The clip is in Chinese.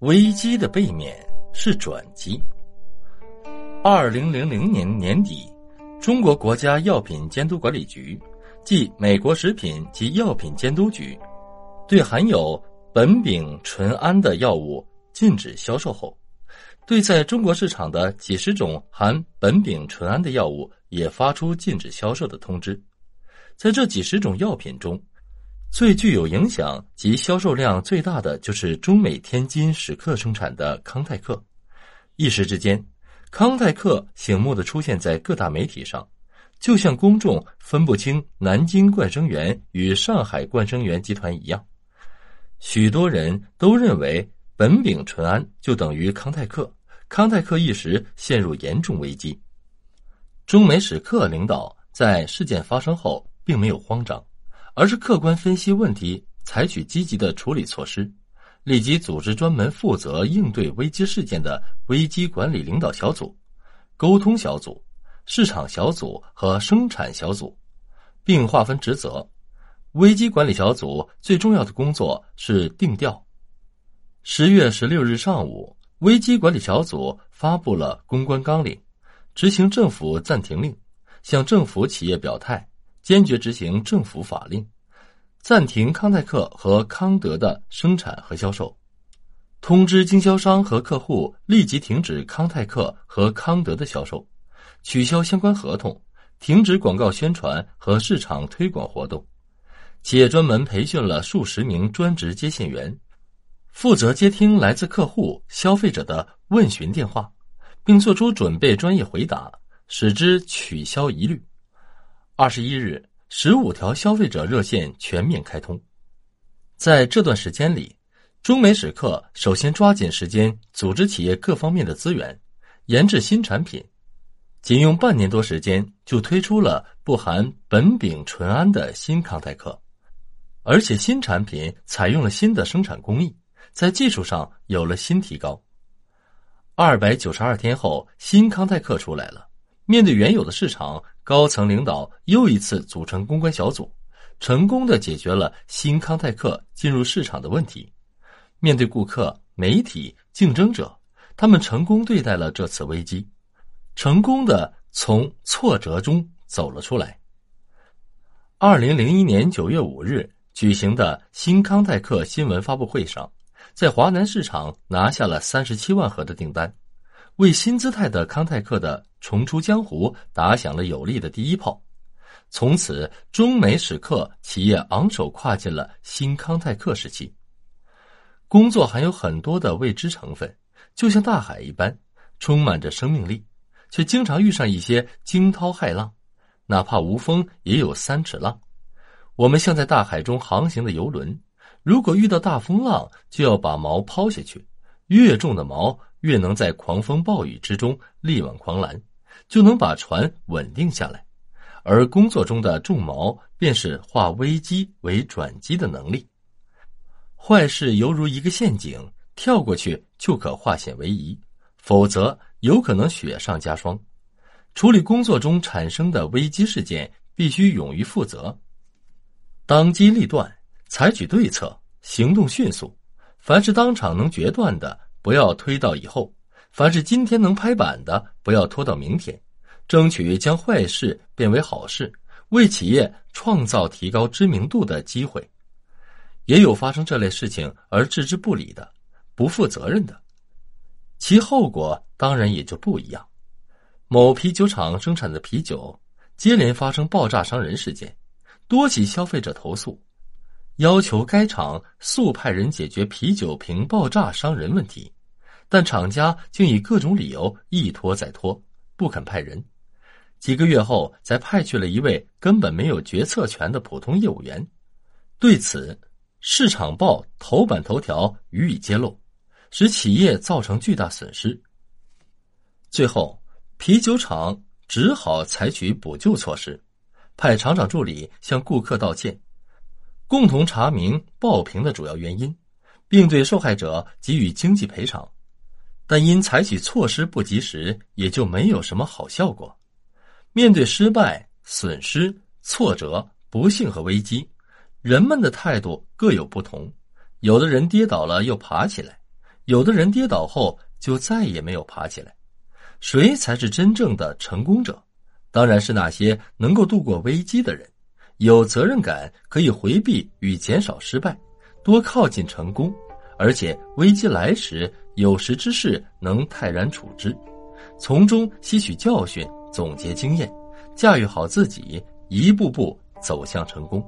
危机的背面是转机。二零零零年年底，中国国家药品监督管理局即美国食品及药品监督局，对含有苯丙醇胺的药物禁止销售后，对在中国市场的几十种含苯丙醇胺的药物也发出禁止销售的通知。在这几十种药品中，最具有影响及销售量最大的就是中美天津史克生产的康泰克。一时之间，康泰克醒目的出现在各大媒体上，就像公众分不清南京冠生园与上海冠生园集团一样。许多人都认为苯丙醇胺就等于康泰克，康泰克一时陷入严重危机。中美史克领导在事件发生后并没有慌张。而是客观分析问题，采取积极的处理措施，立即组织专门负责应对危机事件的危机管理领导小组、沟通小组、市场小组和生产小组，并划分职责。危机管理小组最重要的工作是定调。十月十六日上午，危机管理小组发布了公关纲领，执行政府暂停令，向政府企业表态。坚决执行政府法令，暂停康泰克和康德的生产和销售，通知经销商和客户立即停止康泰克和康德的销售，取消相关合同，停止广告宣传和市场推广活动。企业专门培训了数十名专职接线员，负责接听来自客户、消费者的问询电话，并做出准备专业回答，使之取消疑虑。二十一日，十五条消费者热线全面开通。在这段时间里，中美史克首先抓紧时间组织企业各方面的资源，研制新产品。仅用半年多时间，就推出了不含苯丙醇胺的新康泰克，而且新产品采用了新的生产工艺，在技术上有了新提高。二百九十二天后，新康泰克出来了。面对原有的市场，高层领导又一次组成公关小组，成功的解决了新康泰克进入市场的问题。面对顾客、媒体、竞争者，他们成功对待了这次危机，成功的从挫折中走了出来。二零零一年九月五日举行的新康泰克新闻发布会上，在华南市场拿下了三十七万盒的订单。为新姿态的康泰克的重出江湖打响了有力的第一炮，从此中美史克企业昂首跨进了新康泰克时期。工作还有很多的未知成分，就像大海一般，充满着生命力，却经常遇上一些惊涛骇浪。哪怕无风，也有三尺浪。我们像在大海中航行的游轮，如果遇到大风浪，就要把锚抛下去，越重的锚。越能在狂风暴雨之中力挽狂澜，就能把船稳定下来。而工作中的重锚，便是化危机为转机的能力。坏事犹如一个陷阱，跳过去就可化险为夷，否则有可能雪上加霜。处理工作中产生的危机事件，必须勇于负责，当机立断，采取对策，行动迅速。凡是当场能决断的。不要推到以后，凡是今天能拍板的，不要拖到明天，争取将坏事变为好事，为企业创造提高知名度的机会。也有发生这类事情而置之不理的，不负责任的，其后果当然也就不一样。某啤酒厂生产的啤酒接连发生爆炸伤人事件，多起消费者投诉。要求该厂速派人解决啤酒瓶爆炸伤人问题，但厂家竟以各种理由一拖再拖，不肯派人。几个月后，才派去了一位根本没有决策权的普通业务员。对此，市场报头版头条予以揭露，使企业造成巨大损失。最后，啤酒厂只好采取补救措施，派厂长助理向顾客道歉。共同查明爆瓶的主要原因，并对受害者给予经济赔偿，但因采取措施不及时，也就没有什么好效果。面对失败、损失、挫折、不幸和危机，人们的态度各有不同。有的人跌倒了又爬起来，有的人跌倒后就再也没有爬起来。谁才是真正的成功者？当然是那些能够度过危机的人。有责任感，可以回避与减少失败，多靠近成功。而且危机来时，有识之士能泰然处之，从中吸取教训，总结经验，驾驭好自己，一步步走向成功。